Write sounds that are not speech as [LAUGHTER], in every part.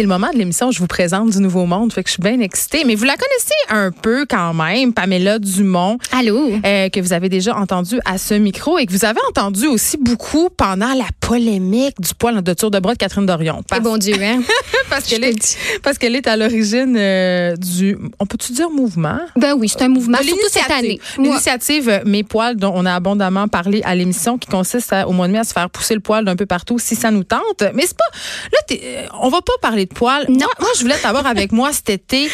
C'est le moment de l'émission où je vous présente du Nouveau Monde, fait que je suis bien excitée. Mais vous la connaissez un peu quand même, Pamela Dumont. Allô? Euh, que vous avez déjà entendu à ce micro et que vous avez entendu aussi beaucoup pendant la polémique du poil de tour de bras de Catherine Dorion. Eh bon Dieu, hein? [LAUGHS] parce qu'elle est, parce qu'elle est à l'origine euh, du, on peut-tu dire mouvement? Ben oui, c'est un mouvement, De surtout cette année. L'initiative euh, Mes poils, dont on a abondamment parlé à l'émission, qui consiste à, au mois de mai à se faire pousser le poil d'un peu partout si ça nous tente. Mais c'est pas, là, on va pas parler de poils. Non. Moi, moi, je voulais t'avoir avec moi cet été.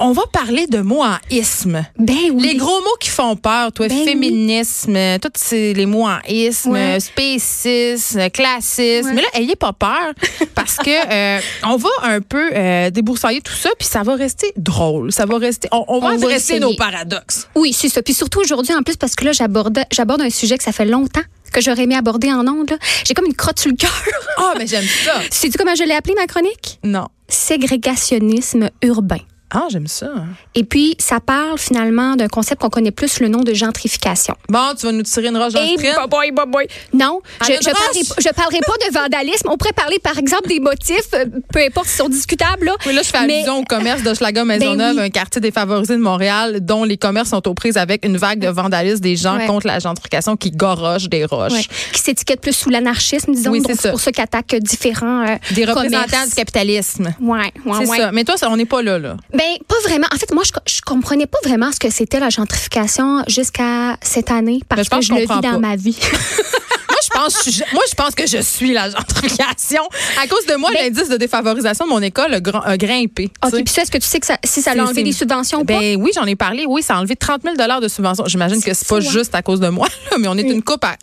On va parler de mots en isme. Ben oui. Les gros mots qui font peur, toi, Ben féminisme, tous ces- les mots en isme, Ouais. euh, spécisme, classisme. Ouais. Mais là, ayez pas peur parce que [LAUGHS] euh, on va un peu euh, déboursailler tout ça, puis ça va rester drôle. Ça va rester. On, on va On va adresser nos paradoxes. Oui, c'est ça. Puis surtout aujourd'hui, en plus, parce que là, j'aborde un sujet que ça fait longtemps que j'aurais aimé aborder en ondes. J'ai comme une crotte sur le cœur. Ah, mais j'aime ça. [LAUGHS] Sais-tu comment je l'ai appelé, ma chronique? Non. Ségrégationnisme urbain. Ah, j'aime ça. Et puis, ça parle finalement d'un concept qu'on connaît plus le nom de gentrification. Bon, tu vas nous tirer une roche dans le sprint. boy, boy, boy. Non, je, je, parlerai, roche! je parlerai pas de vandalisme. On pourrait parler, par exemple, des motifs, euh, peu importe s'ils sont discutables. Là. Oui, là, je fais Mais- allusion au commerce de Schlager [LAUGHS] Maisonneuve, Ben oui. un quartier défavorisé de Montréal, dont les commerces sont aux prises avec une vague de vandalisme des gens Ouais. contre la gentrification qui gorochent des roches. Ouais, qui s'étiquette plus sous l'anarchisme, disons. Oui, c'est pour ça qu'attaquent différents euh, Des représentants commerces. du capitalisme. Ouais, ouais, C'est ça. Mais toi, ça, on n'est pas là, là. Ben, pas vraiment. En fait, moi, je, je comprenais pas vraiment ce que c'était la gentrification jusqu'à cette année parce Ben, je pense que je le vis dans pas. ma vie. [LAUGHS] moi, je pense, je- moi, je pense que je suis la gentrification. À cause de moi, Ben- l'indice de défavorisation de mon école a, gr- a grimpé. OK, puis est-ce que tu sais que ça, si ça a enlevé des subventions ou pas? Ben oui, j'en ai parlé. Oui, ça a enlevé 30 000 de subventions. J'imagine que c'est pas hein? juste à cause de moi, là, mais on est Oui. une coupe à,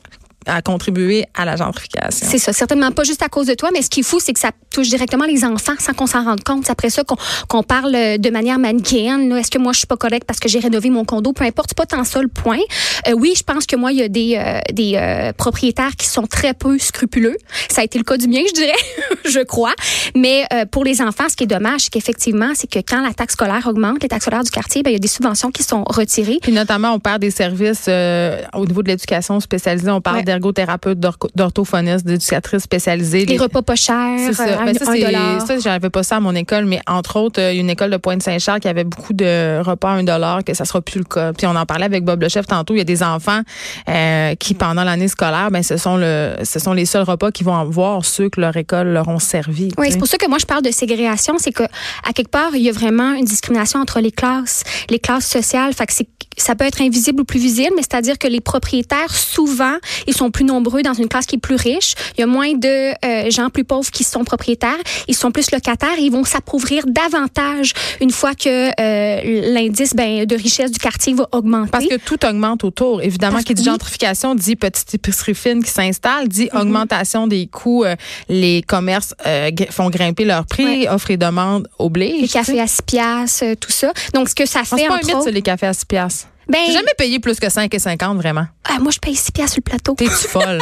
à contribuer à la gentrification. C'est ça, certainement pas juste à cause de toi, mais ce qui est fou, c'est que ça touche directement les enfants sans qu'on s'en rende compte. C'est après ça qu'on parle euh, de manière manichéenne. Est-ce que moi, je suis pas correcte parce que j'ai rénové mon condo? Peu importe, c'est pas tant ça le point. Euh, oui, je pense que moi, il y a des, euh, des euh, propriétaires qui sont très peu scrupuleux. Ça a été le cas du mien, je dirais, [LAUGHS] je crois. Mais euh, pour les enfants, ce qui est dommage, c'est qu'effectivement, c'est que quand la taxe scolaire augmente, les taxes scolaires du quartier, ben, il y a des subventions qui sont retirées. Puis notamment, on perd des services euh, au niveau de l'éducation spécialisée. On parle Ouais. D'orco- d'orthophonistes, d'éducatrices spécialisées. Les repas pas chers, C'est ça. euh, Ben, un- ça, un c'est- dollar. ça, j'avais pas ça à mon école, mais entre autres, euh, il y a une école de Pointe-Saint-Charles qui avait beaucoup de repas à un dollar, que ça sera plus le cas. Puis on en parlait avec Bob le chef tantôt. Il y a des enfants euh, qui, pendant l'année scolaire, ben ce sont le, ce sont les seuls repas qu'ils vont avoir ceux que leur école leur ont servi. Oui, c'est pour ça que moi je parle de ségrégation, c'est que à quelque part il y a vraiment une discrimination entre les classes, les classes sociales. Fait que c'est ça peut être invisible ou plus visible, mais c'est-à-dire que les propriétaires souvent ils sont plus nombreux dans une classe qui est plus riche. Il y a moins de euh, gens plus pauvres qui sont propriétaires. Ils sont plus locataires et ils vont s'appauvrir davantage une fois que euh, l'indice ben, de richesse du quartier va augmenter. Parce que tout augmente autour. Évidemment, qui dit oui. gentrification dit petite épicerie fine qui s'installe, dit Mm-hmm. augmentation des coûts. euh, les commerces euh, font grimper leurs prix, Ouais. offre et demande oblige. les cafés à 6 piastres, euh, tout ça. Donc, ce que ça fait, pas un mythe, autres... les cafés à 6 piastres. Ben, J'ai jamais payé plus que 5,50 vraiment. ah, moi, je paye 6 piastres sur le plateau. T'es-tu [LAUGHS] folle?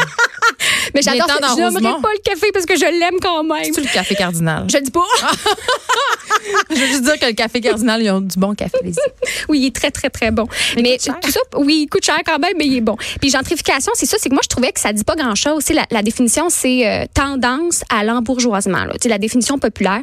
Mais j'adore dans Je n'aimerais pas le café parce que je l'aime quand même. C'est-tu le café cardinal? Je le dis pas. [LAUGHS] Je veux juste dire que le café cardinal, ils ont du bon café. les- [LAUGHS] Oui, il est très, très, très bon. Mais tout ça, oui, il coûte cher quand même, mais il est bon. Puis gentrification, c'est ça, c'est que moi, je trouvais que ça dit pas grand-chose. La, la définition, c'est euh, tendance à l'embourgeoisement. La définition populaire.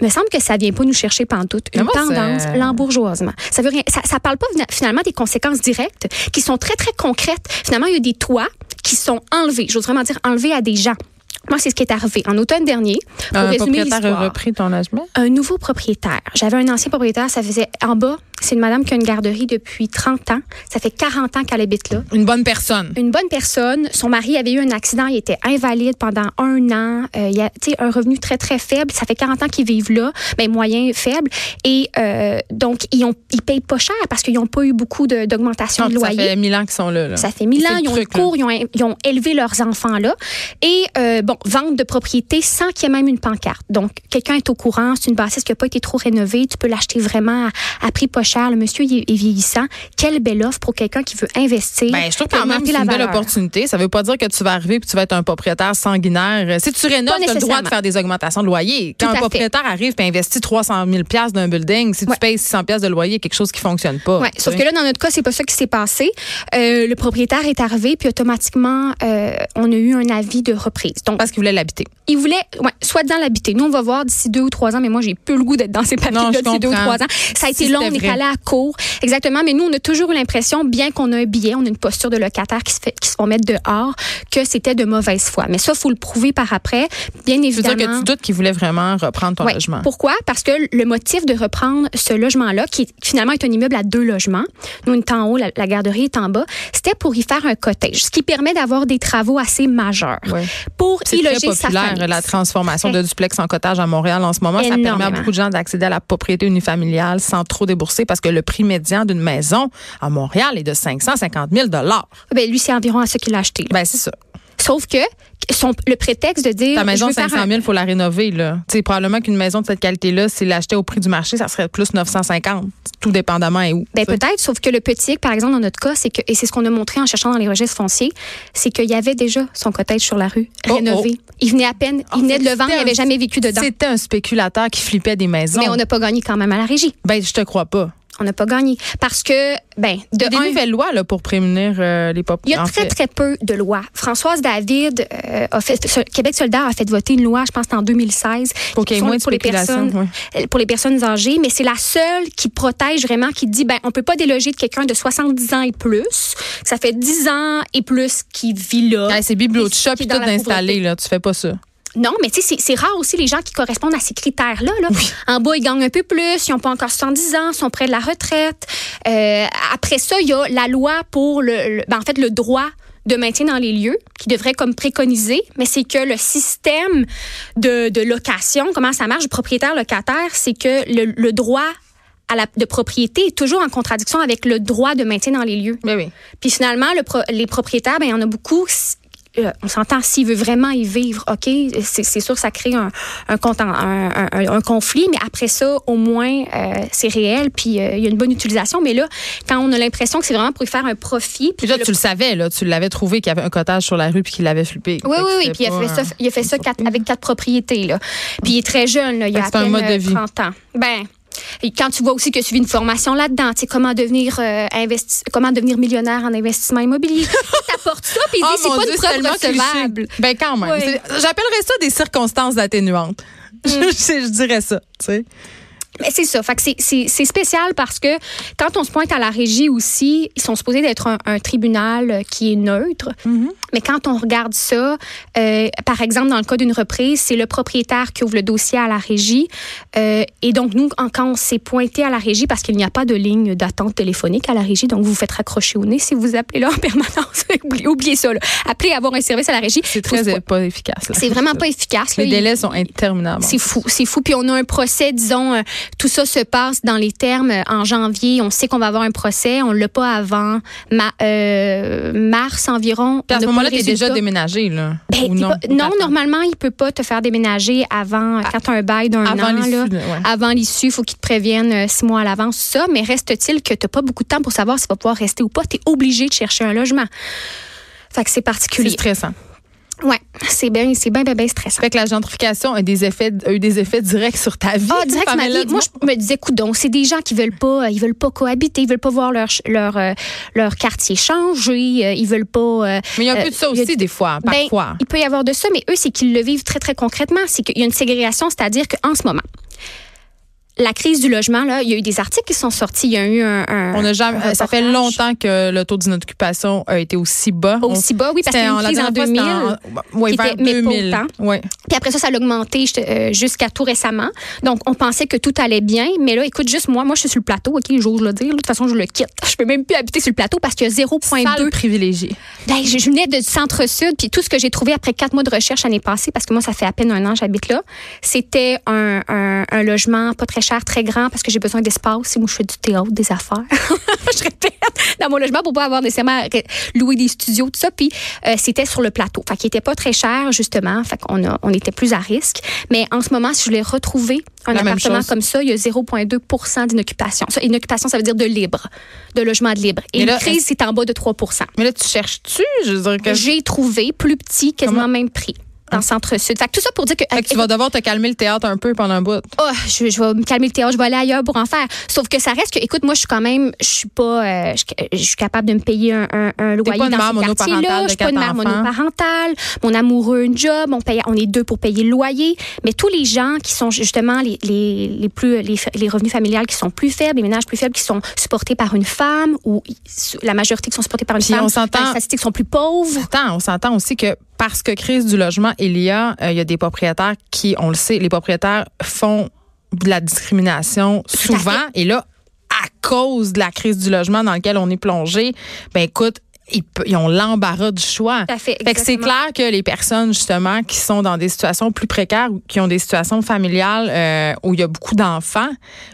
Il me semble que ça vient pas nous chercher pantoute. Mais Une moi, tendance, l'embourgeoisement. Ça veut rien, ça, ça parle pas finalement des conséquences directes qui sont très, très concrètes. Finalement, il y a des toits qui sont enlevés. J'ose vraiment dire enlevés à des gens. Moi, c'est ce qui est arrivé. En automne dernier, pour Un résumer propriétaire a l'histoire repris ton logement? un nouveau propriétaire. J'avais un ancien propriétaire, ça faisait en bas, C'est une madame qui a une garderie depuis 30 ans. Ça fait 40 ans qu'elle habite là. Une bonne personne. Une bonne personne. Son mari avait eu un accident. Il était invalide pendant un an. Euh, il a un revenu très, très faible. Ça fait 40 ans qu'ils vivent là, mais moyen, faible. Et euh, donc, ils ont ils payent pas cher parce qu'ils n'ont pas eu beaucoup d'augmentation de, loyer. Ça fait mille ans qu'ils sont là, là. Ça fait mille ans. Ils ont truc, cours, ils ont, ils ont, élevé leurs enfants là. Et euh, bon, vente de propriété sans qu'il y ait même une pancarte. Donc, quelqu'un est au courant. C'est une bâtisse qui n'a pas été trop rénovée. Tu peux l'acheter vraiment à, à, prix pas cher. Le monsieur est, vieillissant. Quelle belle offre pour quelqu'un qui veut investir. Ben, je trouve quand même c'est une belle opportunité. Ça veut pas dire que tu vas arriver et tu vas être un propriétaire sanguinaire. Si tu rénoves, tu as le droit de faire des augmentations de loyer. Quand un propriétaire arrive et investit 300 000 d'un building, si tu payes 600 de loyer, quelque chose qui fonctionne pas. Ouais, sauf que là, dans notre cas, c'est pas ça qui s'est passé. Euh, le propriétaire est arrivé, puis automatiquement, euh, on a eu un avis de reprise. Donc, Parce qu'il voulait l'habiter. Il voulait, ouais, soit dans l'habiter. Nous, on va voir d'ici deux ou trois ans, mais moi, j'ai peu le goût d'être dans ces papiers-là d'ici deux ou trois ans. Ça a été long, on est à court. Exactement. Mais nous, on a toujours eu l'impression, bien qu'on a un billet, on a une posture de locataire qui se fait, qui se font mettre dehors, que c'était de mauvaise foi. Mais ça, faut le prouver par après. Bien évidemment. Tu veux dire que tu doutes qu'il voulait vraiment reprendre ton logement. Pourquoi? Parce que le motif de reprendre ce logement-là, qui finalement est un immeuble à deux logements, nous, on est en haut, la, garderie est en bas, c'était pour y faire un cottage, ce qui permet d'avoir des travaux assez majeurs. Pour y loger sa famille. la transformation de duplex en cottage à Montréal en ce moment. Ça permet à beaucoup de gens d'accéder à la propriété unifamiliale sans trop débourser parce que le prix médian d'une maison à Montréal est de 550 000 ben, Lui, c'est environ à ce qu'il a acheté. Ben, c'est ça. Sauf que son, le prétexte de dire. Ta maison, 500 000, il faut la rénover. Là. probablement qu'une maison de cette qualité-là, si l'achetait au prix du marché, ça serait plus 950, tout dépendamment et où. Ben, peut-être, sauf que le petit, par exemple, dans notre cas, c'est que, et c'est ce qu'on a montré en cherchant dans les registres fonciers, c'est qu'il y avait déjà son cottage sur la rue, oh, rénové. Oh. Il venait à peine, il venait de le vendre, il n'avait jamais vécu dedans. C'était un spéculateur qui flippait des maisons. Mais on n'a pas gagné quand même à la régie. Ben, je te crois pas on n'a pas gagné. Parce que, ben, de Il y a des nouvelles lois là, pour prémunir euh, les pop. Il y a très, très peu de lois. Françoise David, euh, a fait, Québec solidaire a fait voter une loi, je pense, en 2016. Pour qu'il y ait moins de pour les personnes, Pour les personnes âgées, mais c'est la seule qui protège vraiment, qui dit, ben, on peut pas déloger de quelqu'un de 70 ans et plus. Ça fait 10 ans et plus qui vit là. c'est de shop tout installé, là. Tu fais pas ça. Non, mais tu sais, c'est rare aussi les gens qui correspondent à ces critères-là. Là. En bas, ils gagnent un peu plus, ils n'ont pas encore 70 ans, sont près de la retraite. Euh, après ça, il y a la loi pour le, ben, en fait, le droit de maintien dans les lieux qui devrait comme préconiser, mais c'est que le système de, de, location, comment ça marche, propriétaire-locataire, c'est que le, le droit à la, de propriété est toujours en contradiction avec le droit de maintien dans les lieux. Mais oui. Puis finalement, le les propriétaires, ben, il y en a beaucoup euh, on s'entend, s'il veut vraiment y vivre, OK, c'est sûr que ça crée un, un, conflit, mais après ça, au moins, euh, c'est réel, puis euh, il y a une bonne utilisation. Mais là, quand on a l'impression que c'est vraiment pour y faire un profit. Puis là, tu le savais, là, tu l'avais trouvé qu'il y avait un cottage sur la rue, puis qu'il l'avait flippé. Oui, oui, oui, puis il a fait ça, il a fait ça avec quatre propriétés, là. Puis il est très jeune, là, il a à peine un 30 ans. Ben, et quand tu vois aussi que tu vis une formation là-dedans, tu sais, comment devenir euh, comment devenir millionnaire en investissement immobilier? [LAUGHS] T'apportes ça, puis oh c'est pas Dieu, une preuve recevable. Ben quand même. J'appellerais ça des circonstances atténuantes. Mm. [LAUGHS] je, dirais ça, tu sais. Mais c'est ça. Fait que c'est spécial parce que quand on se pointe à la régie aussi, ils sont supposés d'être un, tribunal qui est neutre. Mm-hmm. Mais quand on regarde ça, euh, par exemple, dans le cas d'une reprise, c'est le propriétaire qui ouvre le dossier à la régie. Euh, et donc, nous, quand on s'est pointé à la régie, parce qu'il n'y a pas de ligne d'attente téléphonique à la régie, donc vous vous faites raccrocher au nez si vous appelez là en [LAUGHS] permanence. oubliez, ça. Là. Appelez avoir un service à la régie. C'est très pas efficace. C'est vraiment pas efficace. Les délais sont interminables. C'est fou. C'est fou. Puis on a un procès, disons, euh, tout ça se passe dans les termes en janvier. On sait qu'on va avoir un procès. On l'a pas avant mars environ là tu es déjà déménagé, là. Ben, non, non normalement, il peut pas te faire déménager avant, ah, quand tu as un bail d'un an. Là, Avant l'issue, il faut qu'il te prévienne euh, six mois à l'avance, ça. Mais reste-t-il que tu n'as pas beaucoup de temps pour savoir s'il va pouvoir rester ou pas? Tu es obligé de chercher un logement. Fait que c'est particulier. C'est stressant. Oui, c'est bien, c'est bien, bien, bien stressant. Fait que la gentrification a, des effets, a eu des effets directs sur ta vie. Ah, direct ma vie. Moi, je me disais, coudon, c'est des gens qui veulent pas, ils veulent pas cohabiter, ils veulent pas voir leur leur euh, leur quartier changer, euh, ils veulent pas. Euh, mais il y a un peu de ça aussi des fois, ben, parfois. il peut y avoir de ça, mais eux, c'est qu'ils le vivent très très concrètement. C'est qu'il y a une ségrégation, c'est-à-dire qu'en ce moment, la crise du logement, là, il y a eu des articles qui sont sortis. Il y a eu un. un On a jamais, un ça fait longtemps que le taux d'inoccupation a été aussi bas. Aussi bas, oui, parce qu'il y a eu une C'était crise en la dernière 2000. fois, c'était en- ouais, qui vers était- mais pas 2000. autant. Ouais. Puis après ça, ça a augmenté euh, jusqu'à tout récemment. Donc, on pensait que tout allait bien. Mais là, écoute, juste moi, moi, je suis sur le plateau, OK, j'ose le dire. De toute façon, je le quitte. [LAUGHS] Je peux même plus habiter sur le plateau parce qu'il y a 0,2 Salle privilégiée. Ben, je, venais de centre-sud, puis tout ce que j'ai trouvé après quatre mois de recherche l'année passée, parce que moi, ça fait à peine un an j'habite là, c'était un, un, un logement pas très cher, très grand, parce que j'ai besoin d'espace. Si moi, je fais du théâtre, des affaires. [LAUGHS] je répète, dans mon logement pour pas avoir nécessairement loué des studios, tout ça. Puis euh, c'était sur le plateau. Fait qu'il était pas très cher, justement. Fait qu'on a, on était plus à risque. Mais en ce moment, si je voulais retrouver un La appartement comme ça, il y a 0,2% d'inoccupation. Ça, Inoccupation, ça veut dire de libre, de logement de libre. Et Mais une là, crise, c'est en bas de 3% Mais là, tu cherches-tu? Je veux dire que, j'ai trouvé plus petit, quasiment Comment? même prix. Dans le centre-sud. Fait que tout ça pour dire que. fait que tu vas devoir te calmer le théâtre un peu pendant un bout. Oh, je, je vais me calmer le théâtre, je vais aller ailleurs pour en faire. Sauf que ça reste que, écoute, moi, je suis quand même, je suis pas, euh, je, je suis capable de me payer un, un, un loyer pas dans ce quartier-là. Je suis pas une mère monoparentale. Mon amoureux, une job. On paye, on est deux pour payer le loyer. Mais tous les gens qui sont justement les, les, les plus, les, les revenus familiales qui sont plus faibles, les ménages plus faibles qui sont supportés par une femme ou la majorité qui sont supportés par une Puis femme, on les statistiques sont plus pauvres. On s'entend aussi que parce que crise du logement, il y a, euh, il y a des propriétaires qui, on le sait, les propriétaires font de la discrimination souvent. Et là, à cause de la crise du logement dans laquelle on est plongé, ben écoute, ils, ont l'embarras du choix. À fait, Fait que c'est clair que les personnes, justement, qui sont dans des situations plus précaires ou qui ont des situations familiales euh, où il y a beaucoup d'enfants,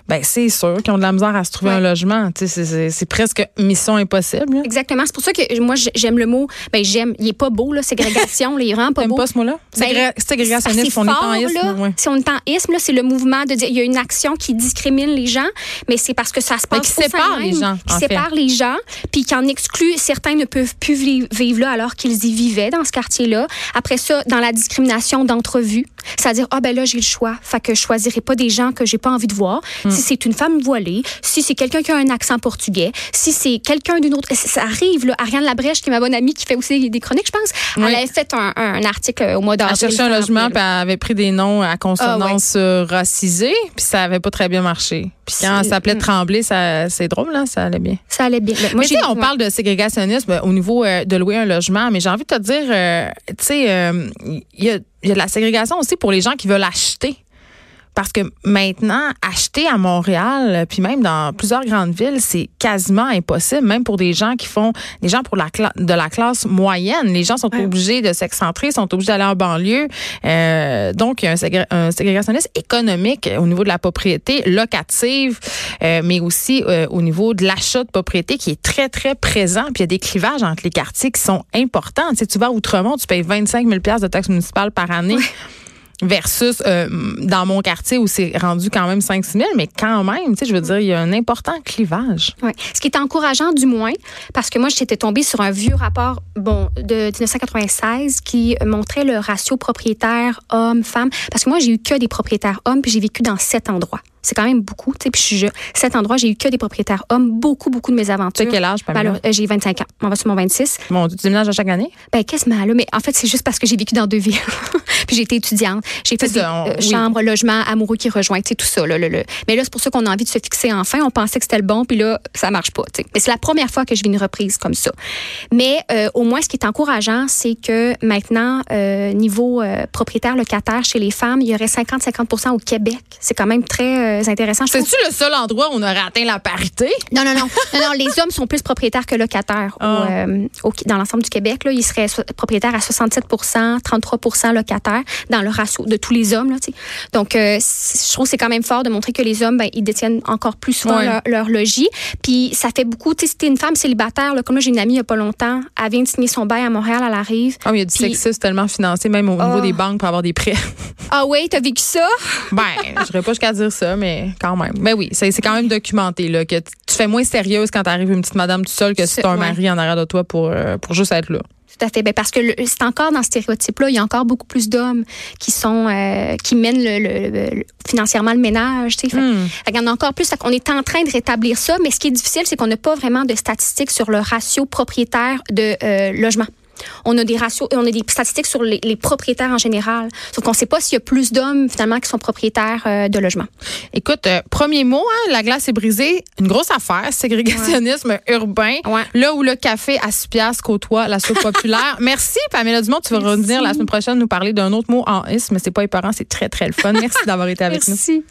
ben c'est sûr qu'ils ont de la misère à se trouver Ouais. un logement. C'est presque mission impossible. là. Exactement. C'est pour ça que moi, j'aime le mot. Ben, j'aime. Il est pas beau, là, ségrégation. il est vraiment pas beau. pas ce mot-là? Ben, Ségré- Ségrégationnisme, c'est on est fort, en isme, là. ouais. Si on est en isme, c'est le mouvement de dire il y a une action qui discrimine les gens, mais c'est parce que ça se Mais passe qui au sein sépare même, les gens, qui en sépare les gens, puis qui en exclut certains ne peuvent plus vi- vivre là alors qu'ils y vivaient dans ce quartier-là. Après ça, dans la discrimination d'entrevue, c'est-à-dire ah ben là j'ai le choix, fait que je choisirai pas des gens que j'ai pas envie de voir. Hmm. Si c'est une femme voilée, si c'est quelqu'un qui a un accent portugais, si c'est quelqu'un d'une autre, ça arrive là. Ariane Labrèche qui est ma bonne amie qui fait aussi des chroniques, je pense. Oui. Elle avait fait un, un article au mois Elle d'avril. cherchait un logement, puis elle avait pris des noms à consonance euh, racisée, puis ça avait pas très bien marché. Puis quand ça s'appelait mm. Tremblay, ça, c'est drôle, là, ça allait bien. Ça allait bien. Moi, mais tu sais, on ouais. parle de ségrégationnisme euh, au niveau euh, de louer un logement, mais j'ai envie de te dire, euh, tu sais, euh, il y, a, il y a de la ségrégation aussi pour les gens qui veulent acheter. Parce que maintenant, acheter à Montréal, euh, puis même dans plusieurs grandes villes, c'est quasiment impossible, même pour des gens qui font, des gens pour la de la classe moyenne. Les gens sont Ouais. obligés de s'excentrer, sont obligés d'aller en banlieue. Euh, donc, il y a un, ségré- un ségrégationnisme économique au niveau de la propriété locative, euh, mais aussi euh, au niveau de l'achat de propriété qui est très, très présent. Puis il y a des clivages entre les quartiers qui sont importants. Tu sais, tu vas à Outremont, tu payes 25 000 de taxes municipales par année. Versus euh, dans mon quartier où c'est rendu quand même 5-6 000, mais quand même, tu sais, je veux dire, il y a un important clivage. Ouais. Ce qui est encourageant, du moins, parce que moi, j'étais tombée sur un vieux rapport bon, de 1996 qui montrait le ratio propriétaire homme-femme. Parce que moi, j'ai eu que des propriétaires hommes, puis j'ai vécu dans sept endroits. C'est quand même beaucoup, tu sais, puis je suis jeune. Sept endroits, j'ai eu que des propriétaires hommes, beaucoup, beaucoup de mes Tu aventures. quel âge, Pamela? Euh, j'ai 25 ans. On va sur mon 26. Bon, tu déménages à chaque année? Ben, quasiment, là. Mais en fait, c'est juste parce que j'ai vécu dans deux villes. [LAUGHS] puis j'ai été étudiante. J'ai fait des ça, on- euh, oui. logements, amoureux qui rejoignent, tu sais, tout ça, là, là, là. Mais là, c'est pour ça qu'on a envie de se fixer enfin. On pensait que c'était le bon, puis là, ça marche pas, tu sais. Mais c'est la première fois que je vis une reprise comme ça. Mais euh, au moins, ce qui est encourageant, c'est que maintenant, euh, niveau propriétaire locataire chez les femmes, il y aurait 50-50 au Québec. C'est quand même très intéressant. C'est-tu le seul endroit où on aurait atteint la parité? Non, non, non, non, non. Les hommes sont plus propriétaires que locataires Ah. au- dans l'ensemble du Québec. Là, ils seraient propriétaires à 67 33 locataires dans le de tous les hommes. Là. Donc, euh, je trouve que c'est quand même fort de montrer que les hommes, ben, ils détiennent encore plus souvent Ouais. leur, leur logis. Puis, ça fait beaucoup. Si t'es une femme célibataire, là, comme moi, j'ai une amie il n'y a pas longtemps, elle vient de signer son bail à Montréal, elle arrive. Ah, mais il y a du Puis- sexisme tellement financé, même au niveau Ah. des banques pour avoir des prêts. [LAUGHS] Ah oui, t'as vécu ça? ben, je dirais pas jusqu'à dire ça, mais quand même. Ben oui, c'est quand même documenté, là, que tu fais moins sérieuse quand t'arrives une petite madame tout seule que si t'as un ouais. mari en arrière de toi pour, euh, pour juste être là. Tout à fait. Ben, parce que c'est encore dans ce stéréotype-là, il y a encore beaucoup plus d'hommes qui sont euh, qui mènent le, le- financièrement le ménage. tu sais. Fait, fait qu'il y en a encore plus. Qu'on est en train de rétablir ça, mais ce qui est difficile, c'est qu'on n'a pas vraiment de statistiques sur le ratio propriétaire de euh, logement. On a des ratios, on a des statistiques sur les, les propriétaires en général. Sauf qu'on ne sait pas s'il y a plus d'hommes finalement qui sont propriétaires euh, de logements. Écoute, euh, premier mot, hein, la glace est brisée. Une grosse affaire, ségrégationnisme urbain. Ouais. Là où le café à 6 piastres côtoie la soupe populaire. [LAUGHS] Merci, Pamela Dumont. Tu vas Merci. revenir la semaine prochaine nous parler d'un autre mot en is, mais c'est pas éparant, c'est très, très le fun. Merci d'avoir été avec nous. Merci.